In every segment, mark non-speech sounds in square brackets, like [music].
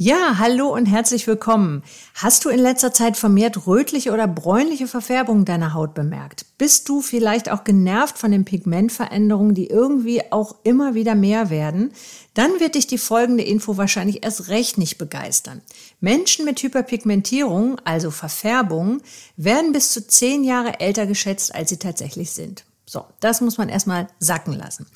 Ja, hallo und herzlich willkommen. Hast du in letzter Zeit vermehrt rötliche oder bräunliche Verfärbungen deiner Haut bemerkt? Bist du vielleicht auch genervt von den Pigmentveränderungen, die irgendwie auch immer wieder mehr werden? Dann wird dich die folgende Info wahrscheinlich erst recht nicht begeistern. Menschen mit Hyperpigmentierung, also Verfärbungen, werden bis zu zehn Jahre älter geschätzt, als sie tatsächlich sind. So, das muss man erstmal sacken lassen.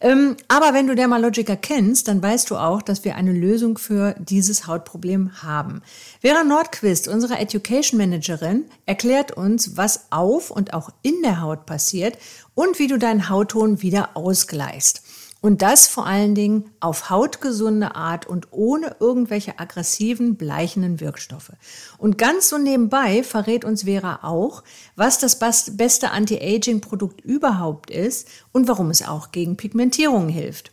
Ähm, aber wenn du Dermalogica kennst, dann weißt du auch, dass wir eine Lösung für dieses Hautproblem haben. Vera Nordquist, unsere Education Managerin, erklärt uns, was auf und auch in der Haut passiert und wie du deinen Hautton wieder ausgleichst. Und das vor allen Dingen auf hautgesunde Art und ohne irgendwelche aggressiven, bleichenden Wirkstoffe. Und ganz so nebenbei verrät uns Vera auch, was das beste Anti-Aging-Produkt überhaupt ist und warum es auch gegen Pigmentierung hilft.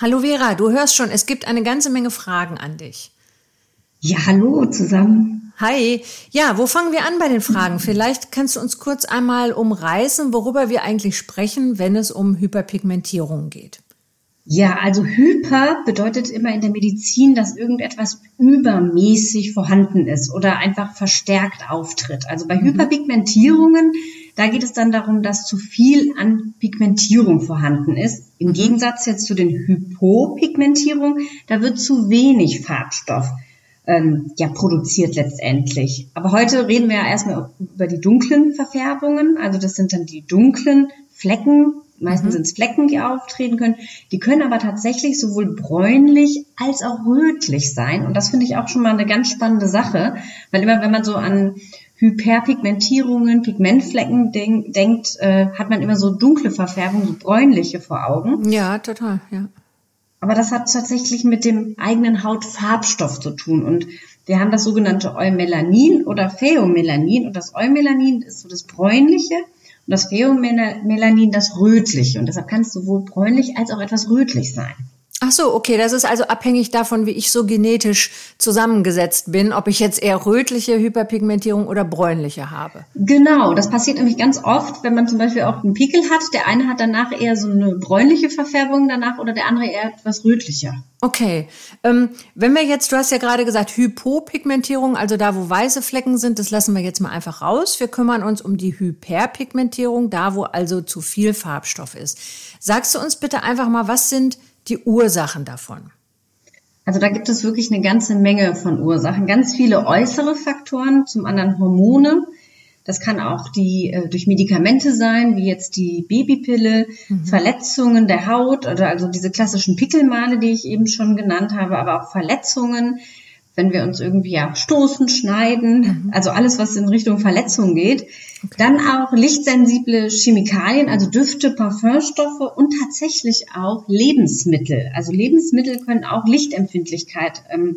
Hallo Vera, du hörst schon, es gibt eine ganze Menge Fragen an dich. Ja, hallo zusammen. Hi. Ja, wo fangen wir an bei den Fragen? Vielleicht kannst du uns kurz einmal umreißen, worüber wir eigentlich sprechen, wenn es um Hyperpigmentierung geht. Ja, also hyper bedeutet immer in der Medizin, dass irgendetwas übermäßig vorhanden ist oder einfach verstärkt auftritt. Also bei mhm. Hyperpigmentierungen, da geht es dann darum, dass zu viel an Pigmentierung vorhanden ist. Im mhm. Gegensatz jetzt zu den Hypopigmentierungen, da wird zu wenig Farbstoff ähm, ja produziert letztendlich. Aber heute reden wir ja erstmal über die dunklen Verfärbungen. Also das sind dann die dunklen Flecken Meistens mhm. sind es Flecken, die auftreten können. Die können aber tatsächlich sowohl bräunlich als auch rötlich sein. Und das finde ich auch schon mal eine ganz spannende Sache, weil immer wenn man so an Hyperpigmentierungen, Pigmentflecken denk, denkt, äh, hat man immer so dunkle Verfärbung, so bräunliche vor Augen. Ja, total, ja. Aber das hat tatsächlich mit dem eigenen Hautfarbstoff zu tun. Und wir haben das sogenannte Eumelanin oder Pheomelanin. Und das Eumelanin ist so das bräunliche und das Pheomelanin das rötliche. Und deshalb kann es sowohl bräunlich als auch etwas rötlich sein. Ach so, okay, das ist also abhängig davon, wie ich so genetisch zusammengesetzt bin, ob ich jetzt eher rötliche Hyperpigmentierung oder bräunliche habe. Genau, das passiert nämlich ganz oft, wenn man zum Beispiel auch einen Pickel hat. Der eine hat danach eher so eine bräunliche Verfärbung danach oder der andere eher etwas rötlicher. Okay, ähm, wenn wir jetzt, du hast ja gerade gesagt, Hypopigmentierung, also da, wo weiße Flecken sind, das lassen wir jetzt mal einfach raus. Wir kümmern uns um die Hyperpigmentierung, da, wo also zu viel Farbstoff ist. Sagst du uns bitte einfach mal, was sind die Ursachen davon? Also da gibt es wirklich eine ganze Menge von Ursachen. Ganz viele äußere Faktoren, zum anderen Hormone. Das kann auch die äh, durch Medikamente sein, wie jetzt die Babypille, mhm. Verletzungen der Haut oder also diese klassischen Pickelmale, die ich eben schon genannt habe, aber auch Verletzungen, wenn wir uns irgendwie ja stoßen, schneiden, mhm. also alles, was in Richtung Verletzung geht. Okay. Dann auch lichtsensible Chemikalien, also Düfte, Parfümstoffe und tatsächlich auch Lebensmittel. Also Lebensmittel können auch Lichtempfindlichkeit ähm,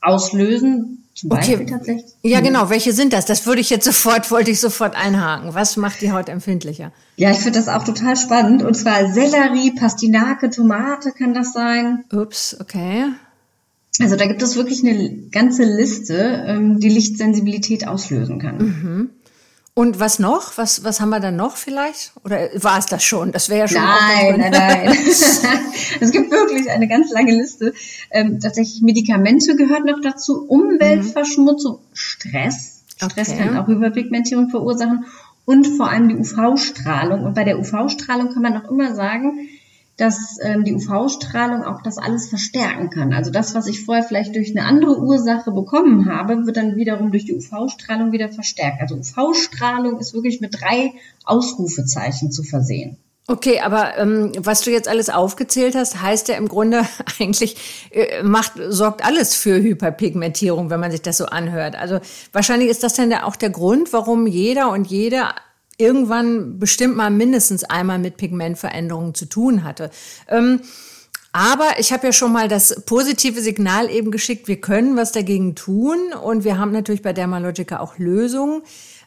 auslösen. Zum okay. Beispiel tatsächlich. Ja, genau. Welche sind das? Das würde ich jetzt [laughs] sofort, wollte ich sofort einhaken. Was macht die Haut empfindlicher? Ja, ich finde das auch total spannend. Und zwar Sellerie, Pastinake, Tomate kann das sein. Ups, okay. Also da gibt es wirklich eine ganze Liste, ähm, die Lichtsensibilität auslösen kann. Mhm. Und was noch? Was, was haben wir dann noch vielleicht? Oder war es das schon? Das wäre ja schon. Nein, nein, nein. [laughs] es gibt wirklich eine ganz lange Liste. Ähm, tatsächlich Medikamente gehört noch dazu, Umweltverschmutzung, Stress. Stress okay. kann auch Überpigmentierung verursachen und vor allem die UV-Strahlung. Und bei der UV-Strahlung kann man auch immer sagen, dass ähm, die UV-Strahlung auch das alles verstärken kann. Also das, was ich vorher vielleicht durch eine andere Ursache bekommen habe, wird dann wiederum durch die UV-Strahlung wieder verstärkt. Also UV-Strahlung ist wirklich mit drei Ausrufezeichen zu versehen. Okay, aber ähm, was du jetzt alles aufgezählt hast, heißt ja im Grunde [laughs] eigentlich äh, macht sorgt alles für Hyperpigmentierung, wenn man sich das so anhört. Also wahrscheinlich ist das dann auch der Grund, warum jeder und jede irgendwann bestimmt mal mindestens einmal mit Pigmentveränderungen zu tun hatte. Ähm, aber ich habe ja schon mal das positive Signal eben geschickt, wir können was dagegen tun und wir haben natürlich bei Dermalogica auch Lösungen.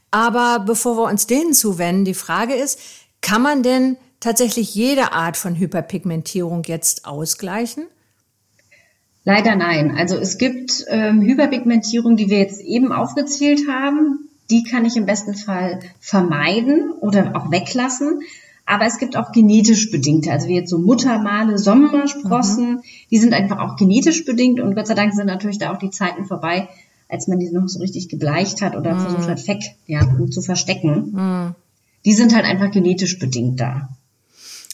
Aber bevor wir uns denen zuwenden, die Frage ist, kann man denn tatsächlich jede Art von Hyperpigmentierung jetzt ausgleichen? Leider nein. Also es gibt ähm, Hyperpigmentierung, die wir jetzt eben aufgezählt haben. Die kann ich im besten Fall vermeiden oder auch weglassen. Aber es gibt auch genetisch bedingte, also wie jetzt so Muttermale, Sommersprossen, mhm. die sind einfach auch genetisch bedingt und Gott sei Dank sind natürlich da auch die Zeiten vorbei, als man die noch so richtig gebleicht hat oder mhm. versucht hat, weg, ja, zu verstecken. Mhm. Die sind halt einfach genetisch bedingt da.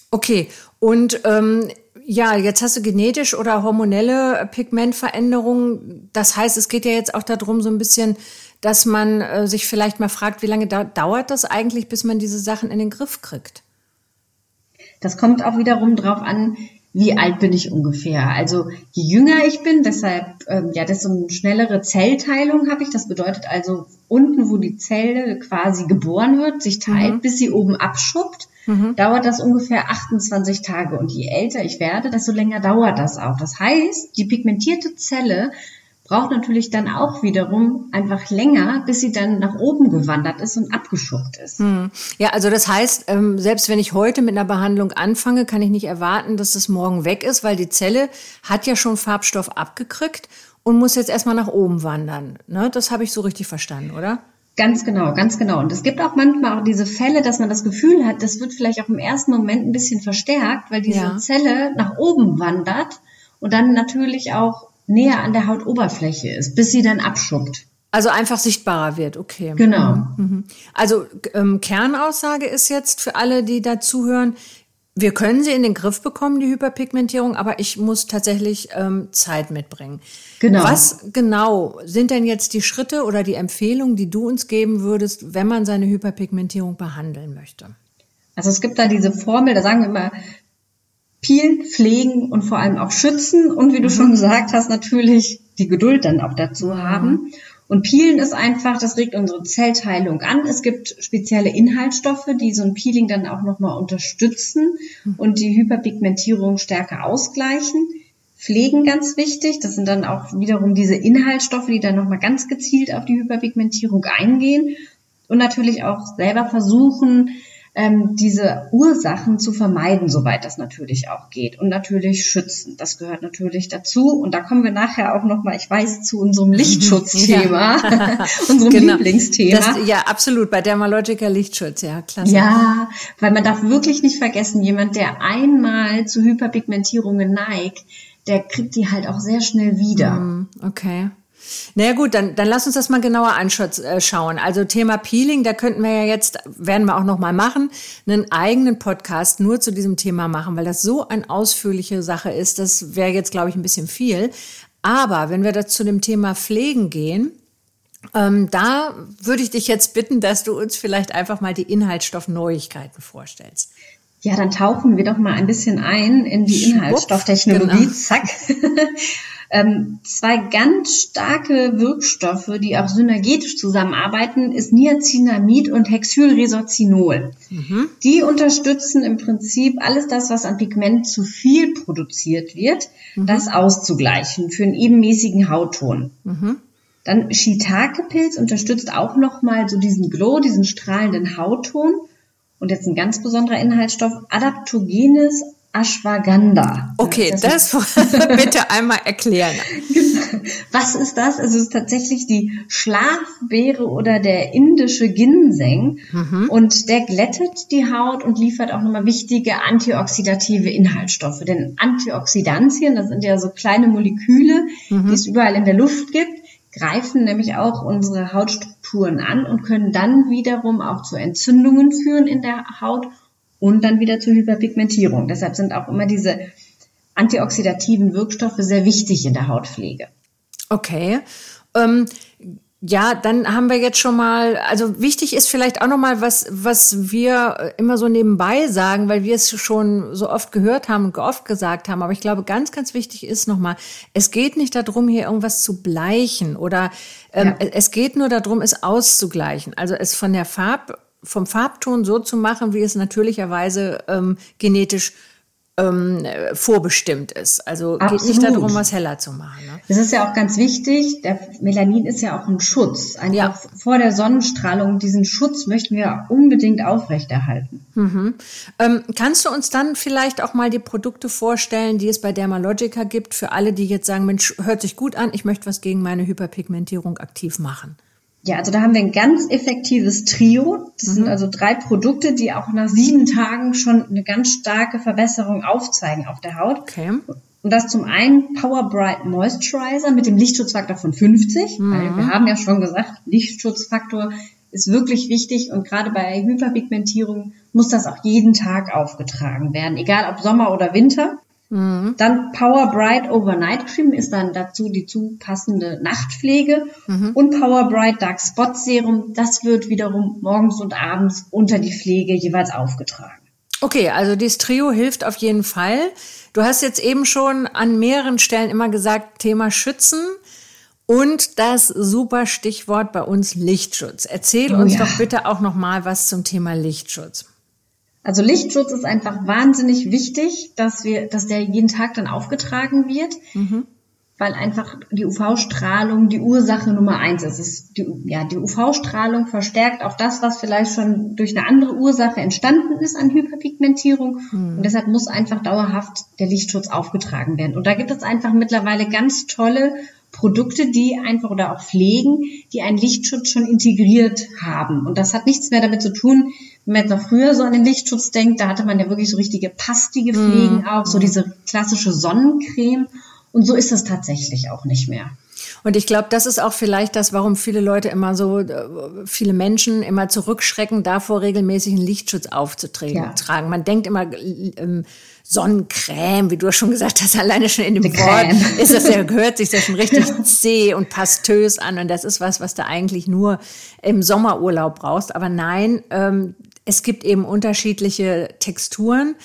Okay, und ähm, ja, jetzt hast du genetisch oder hormonelle Pigmentveränderungen. Das heißt, es geht ja jetzt auch darum, so ein bisschen, dass man äh, sich vielleicht mal fragt, wie lange da dauert das eigentlich, bis man diese Sachen in den Griff kriegt? Das kommt auch wiederum drauf an, wie alt bin ich ungefähr. Also je jünger ich bin, deshalb ähm, ja, desto eine schnellere Zellteilung habe ich. Das bedeutet also unten, wo die Zelle quasi geboren wird, sich teilt, mhm. bis sie oben abschuppt, mhm. dauert das ungefähr 28 Tage. Und je älter ich werde, desto länger dauert das auch. Das heißt, die pigmentierte Zelle braucht natürlich dann auch wiederum einfach länger, bis sie dann nach oben gewandert ist und abgeschuckt ist. Hm. Ja, also das heißt, ähm, selbst wenn ich heute mit einer Behandlung anfange, kann ich nicht erwarten, dass das morgen weg ist, weil die Zelle hat ja schon Farbstoff abgekriegt und muss jetzt erstmal nach oben wandern. Ne? Das habe ich so richtig verstanden, oder? Ganz genau, ganz genau. Und es gibt auch manchmal auch diese Fälle, dass man das Gefühl hat, das wird vielleicht auch im ersten Moment ein bisschen verstärkt, weil diese ja. Zelle nach oben wandert und dann natürlich auch näher an der Hautoberfläche ist, bis sie dann abschuppt. Also einfach sichtbarer wird, okay. Genau. Mhm. mhm. Also ähm, Kernaussage ist jetzt für alle, die da zuhören, wir können sie in den Griff bekommen, die Hyperpigmentierung, aber ich muss tatsächlich ähm, Zeit mitbringen. Genau. Was genau sind denn jetzt die Schritte oder die Empfehlungen, die du uns geben würdest, wenn man seine Hyperpigmentierung behandeln möchte? Also es gibt da diese Formel, da sagen wir immer, peelen, pflegen und vor allem auch schützen und wie du mhm. schon gesagt hast, natürlich die Geduld dann auch dazu haben. Und Peelen ist einfach, das regt unsere Zellteilung an. Es gibt spezielle Inhaltsstoffe, die so ein Peeling dann auch nochmal unterstützen mhm. und die Hyperpigmentierung stärker ausgleichen. Pflegen ganz wichtig. Das sind dann auch wiederum diese Inhaltsstoffe, die dann nochmal ganz gezielt auf die Hyperpigmentierung eingehen. Und natürlich auch selber versuchen, ähm, diese Ursachen zu vermeiden, soweit das natürlich auch geht. Und natürlich schützen. Das gehört natürlich dazu. Und da kommen wir nachher auch nochmal, ich weiß, zu unserem [laughs] Lichtschutzthema, ja. [laughs] unserem genau. Lieblingsthema. Das, ja, absolut, bei Dermalogica Lichtschutz, ja, klasse. Ja, weil man darf wirklich nicht vergessen, jemand, der einmal zu Hyperpigmentierungen neigt, der kriegt die halt auch sehr schnell wieder. Mm, okay. Naja gut, dann, dann lass uns das mal genauer anschauen. Äh, also Thema Peeling, da könnten wir ja jetzt, werden wir auch noch mal machen, einen eigenen Podcast nur zu diesem Thema machen, weil das so eine ausführliche Sache ist. Das wäre jetzt, glaube ich, ein bisschen viel. Aber wenn wir da zu dem Thema Pflegen gehen, ähm, da würde ich dich jetzt bitten, dass du uns vielleicht einfach mal die Inhaltsstoffneuigkeiten vorstellst. Ja, dann tauchen wir doch mal ein bisschen ein in die Inhaltsstofftechnologie. Genau. Zack. [laughs] Ähm, zwei ganz starke Wirkstoffe, die auch synergetisch zusammenarbeiten, ist Niacinamid und Hexylresorcinol. Mhm. Die unterstützen im Prinzip alles das, was an Pigment zu viel produziert wird, mhm. das auszugleichen für einen ebenmäßigen Hautton. Mhm. Dann Shiitake-Pilz unterstützt auch nochmal so diesen Glow, diesen strahlenden Hautton. Und jetzt ein ganz besonderer Inhaltsstoff, Adaptogenes Ashwagandha. Okay, das, das [laughs] bitte einmal erklären. Genau. Was ist das? Also es ist tatsächlich die Schlafbeere oder der indische Ginseng mhm. und der glättet die Haut und liefert auch nochmal wichtige antioxidative Inhaltsstoffe. Denn Antioxidantien, das sind ja so kleine Moleküle, mhm. die es überall in der Luft gibt, greifen nämlich auch unsere Hautstrukturen an und können dann wiederum auch zu Entzündungen führen in der Haut und dann wieder zur Hyperpigmentierung. Deshalb sind auch immer diese antioxidativen Wirkstoffe sehr wichtig in der Hautpflege. Okay. Ähm, ja, dann haben wir jetzt schon mal, also wichtig ist vielleicht auch noch mal was, was wir immer so nebenbei sagen, weil wir es schon so oft gehört haben und oft gesagt haben. Aber ich glaube, ganz, ganz wichtig ist noch mal, es geht nicht darum, hier irgendwas zu bleichen oder ähm, ja. es geht nur darum, es auszugleichen. Also es von der Farb vom Farbton so zu machen, wie es natürlicherweise ähm, genetisch ähm, vorbestimmt ist. Also Absolut. geht nicht darum, was heller zu machen. Ne? Das ist ja auch ganz wichtig. Der Melanin ist ja auch ein Schutz. Einfach ja. vor der Sonnenstrahlung. Diesen Schutz möchten wir unbedingt aufrechterhalten. Mhm. Ähm, kannst du uns dann vielleicht auch mal die Produkte vorstellen, die es bei Dermalogica gibt, für alle, die jetzt sagen, Mensch, hört sich gut an, ich möchte was gegen meine Hyperpigmentierung aktiv machen? Ja, also da haben wir ein ganz effektives Trio. Das mhm. sind also drei Produkte, die auch nach sieben Tagen schon eine ganz starke Verbesserung aufzeigen auf der Haut. Okay. Und das zum einen Power Bright Moisturizer mit dem Lichtschutzfaktor von 50. Mhm. Weil wir haben ja schon gesagt, Lichtschutzfaktor ist wirklich wichtig und gerade bei Hyperpigmentierung muss das auch jeden Tag aufgetragen werden, egal ob Sommer oder Winter. Mhm. Dann Power Bright Overnight Cream ist dann dazu die zu passende Nachtpflege. Mhm. Und Power Bright Dark Spot Serum, das wird wiederum morgens und abends unter die Pflege jeweils aufgetragen. Okay, also dieses Trio hilft auf jeden Fall. Du hast jetzt eben schon an mehreren Stellen immer gesagt, Thema Schützen. Und das super Stichwort bei uns Lichtschutz. Erzähl oh, uns ja. doch bitte auch noch mal was zum Thema Lichtschutz. Also Lichtschutz ist einfach wahnsinnig wichtig, dass wir, dass der jeden Tag dann aufgetragen wird, mhm. weil einfach die UV-Strahlung die Ursache Nummer eins ist. ist die, ja, die UV-Strahlung verstärkt auch das, was vielleicht schon durch eine andere Ursache entstanden ist an Hyperpigmentierung. Mhm. Und deshalb muss einfach dauerhaft der Lichtschutz aufgetragen werden. Und da gibt es einfach mittlerweile ganz tolle Produkte, die einfach oder auch Pflegen, die einen Lichtschutz schon integriert haben. Und das hat nichts mehr damit zu tun, wenn man jetzt noch früher so an den Lichtschutz denkt, da hatte man ja wirklich so richtige pastige Pflegen mm. auch, so diese klassische Sonnencreme. Und so ist es tatsächlich auch nicht mehr. Und ich glaube, das ist auch vielleicht das, warum viele Leute immer so, äh, viele Menschen immer zurückschrecken, davor regelmäßig einen Lichtschutz aufzutragen. Ja. Man denkt immer, ähm, Sonnencreme, wie du schon gesagt hast, [laughs] alleine schon in dem Die Wort Creme. [laughs] ist das ja, hört sich das schon richtig [laughs] zäh und pastös an. Und das ist was, was du eigentlich nur im Sommerurlaub brauchst. Aber nein, ähm, es gibt eben unterschiedliche Texturen.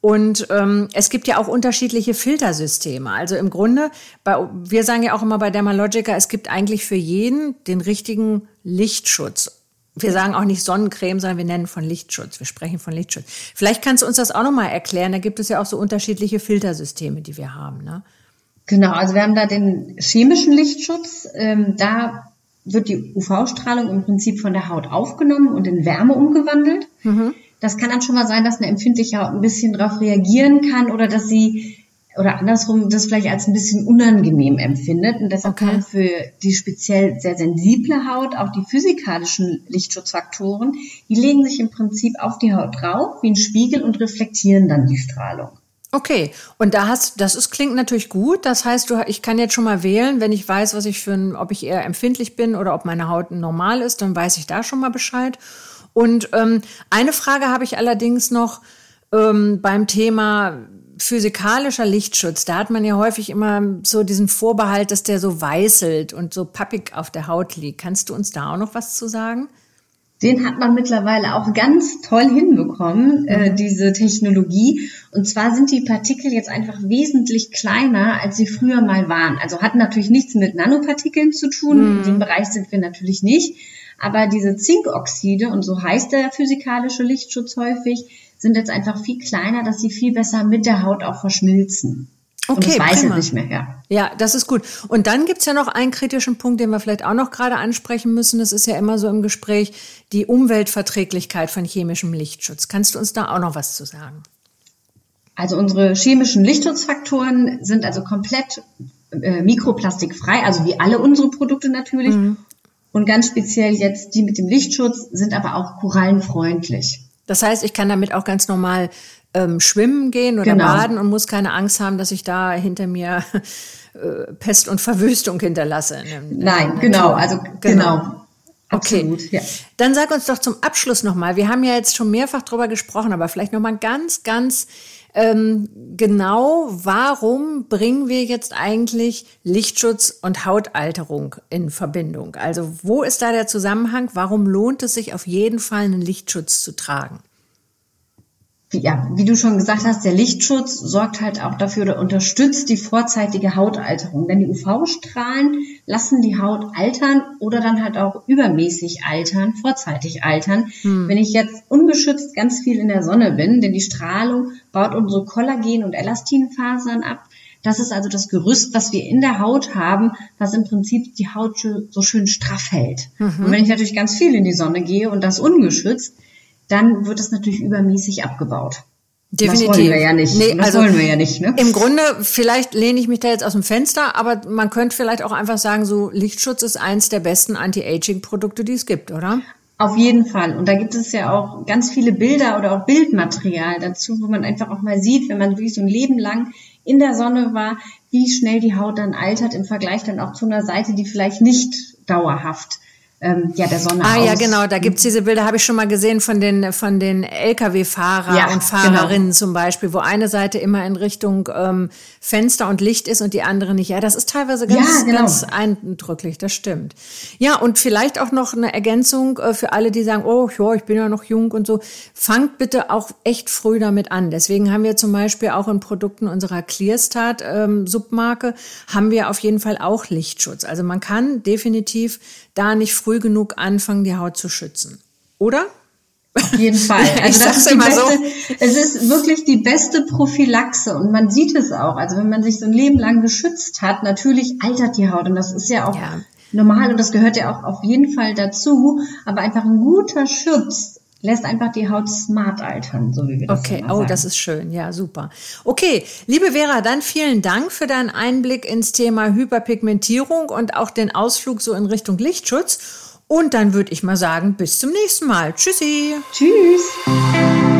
Und ähm, es gibt ja auch unterschiedliche Filtersysteme. Also im Grunde, bei, wir sagen ja auch immer bei Dermalogica, es gibt eigentlich für jeden den richtigen Lichtschutz. Wir sagen auch nicht Sonnencreme, sondern wir nennen von Lichtschutz. Wir sprechen von Lichtschutz. Vielleicht kannst du uns das auch nochmal erklären. Da gibt es ja auch so unterschiedliche Filtersysteme, die wir haben. Ne? Genau, also wir haben da den chemischen Lichtschutz. Ähm, da wird die UV-Strahlung im Prinzip von der Haut aufgenommen und in Wärme umgewandelt. Mhm. Das kann dann schon mal sein, dass eine empfindliche Haut ein bisschen darauf reagieren kann oder dass sie oder andersrum das vielleicht als ein bisschen unangenehm empfindet. Und deshalb okay. kann für die speziell sehr sensible Haut auch die physikalischen Lichtschutzfaktoren, die legen sich im Prinzip auf die Haut drauf wie ein Spiegel und reflektieren dann die Strahlung. Okay, und da hast, das ist, klingt natürlich gut. Das heißt, du, ich kann jetzt schon mal wählen, wenn ich weiß, was ich für ein, ob ich eher empfindlich bin oder ob meine Haut normal ist, dann weiß ich da schon mal Bescheid. Und ähm, eine Frage habe ich allerdings noch ähm, beim Thema physikalischer Lichtschutz, da hat man ja häufig immer so diesen Vorbehalt, dass der so weißelt und so pappig auf der Haut liegt. Kannst du uns da auch noch was zu sagen? Den hat man mittlerweile auch ganz toll hinbekommen, äh, mhm. diese Technologie. Und zwar sind die Partikel jetzt einfach wesentlich kleiner, als sie früher mal waren. Also hat natürlich nichts mit Nanopartikeln zu tun. Mhm. In dem Bereich sind wir natürlich nicht. Aber diese Zinkoxide, und so heißt der physikalische Lichtschutz häufig, sind jetzt einfach viel kleiner, dass sie viel besser mit der Haut auch verschmilzen. Okay, das weiß prima. nicht mehr, ja. Ja, das ist gut. Und dann gibt's ja noch einen kritischen Punkt, den wir vielleicht auch noch gerade ansprechen müssen. Das ist ja immer so im Gespräch, die Umweltverträglichkeit von chemischem Lichtschutz. Kannst du uns da auch noch was zu sagen? Also unsere chemischen Lichtschutzfaktoren sind also komplett äh, mikroplastikfrei, also wie alle unsere Produkte natürlich. Mhm. Und ganz speziell jetzt die mit dem Lichtschutz sind aber auch korallenfreundlich. Das heißt, ich kann damit auch ganz normal ähm, schwimmen gehen oder genau. baden und muss keine Angst haben, dass ich da hinter mir [laughs] äh, Pest und Verwüstung hinterlasse. In, in Nein, genau, also genau. genau. Absolut, okay, ja. dann sag uns doch zum Abschluss nochmal, wir haben ja jetzt schon mehrfach drüber gesprochen, aber vielleicht nochmal ganz, ganz ähm, genau, warum bringen wir jetzt eigentlich Lichtschutz und Hautalterung in Verbindung? Also wo ist da der Zusammenhang? Warum lohnt es sich auf jeden Fall, einen Lichtschutz zu tragen? Ja, wie du schon gesagt hast, der Lichtschutz sorgt halt auch dafür oder unterstützt die vorzeitige Hautalterung. Denn die UV-Strahlen lassen die Haut altern oder dann halt auch übermäßig altern, vorzeitig altern. Hm. Wenn ich jetzt ungeschützt ganz viel in der Sonne bin, denn die Strahlung baut unsere Kollagen- und Elastinfasern ab. Das ist also das Gerüst, was wir in der Haut haben, was im Prinzip die Haut so schön straff hält. Mhm. Und wenn ich natürlich ganz viel in die Sonne gehe und das ungeschützt, dann wird es natürlich übermäßig abgebaut. Definitiv. Das wollen wir ja nicht. Nee, das also wollen wir ja nicht. Ne? Im Grunde, vielleicht lehne ich mich da jetzt aus dem Fenster, aber man könnte vielleicht auch einfach sagen, so Lichtschutz ist eins der besten Anti-Aging-Produkte, die es gibt, oder? Auf jeden Fall. Und da gibt es ja auch ganz viele Bilder oder auch Bildmaterial dazu, wo man einfach auch mal sieht, wenn man wirklich so ein Leben lang in der Sonne war, wie schnell die Haut dann altert im Vergleich dann auch zu einer Seite, die vielleicht nicht dauerhaft ähm, ja, der Sonne Ah aus. ja, genau, da gibt's diese Bilder, habe ich schon mal gesehen von den, von den Lkw-Fahrer ja, und Fahrerinnen genau. zum Beispiel, wo eine Seite immer in Richtung ähm, Fenster und Licht ist und die andere nicht. Ja, das ist teilweise ganz, ja, genau. ganz eindrücklich, das stimmt. Ja, und vielleicht auch noch eine Ergänzung äh, für alle, die sagen, oh, ja, ich bin ja noch jung und so. Fangt bitte auch echt früh damit an. Deswegen haben wir zum Beispiel auch in Produkten unserer Clearstart ähm, Submarke, haben wir auf jeden Fall auch Lichtschutz. Also man kann definitiv da nicht früh genug anfangen, die Haut zu schützen. Oder? Auf jeden Fall. [laughs] Also das ist die beste, so. es ist wirklich die beste Prophylaxe und man sieht es auch. Also wenn man sich so ein Leben lang geschützt hat, natürlich altert die Haut und das ist ja auch ja. normal und das gehört ja auch auf jeden Fall dazu. Aber einfach ein guter Schutz lässt einfach die Haut smart altern, so wie wir das Okay, oh, das ist schön. Ja, super. Okay, liebe Vera, dann vielen Dank für deinen Einblick ins Thema Hyperpigmentierung und auch den Ausflug so in Richtung Lichtschutz. Und dann würde ich mal sagen, bis zum nächsten Mal. Tschüssi. Tschüss.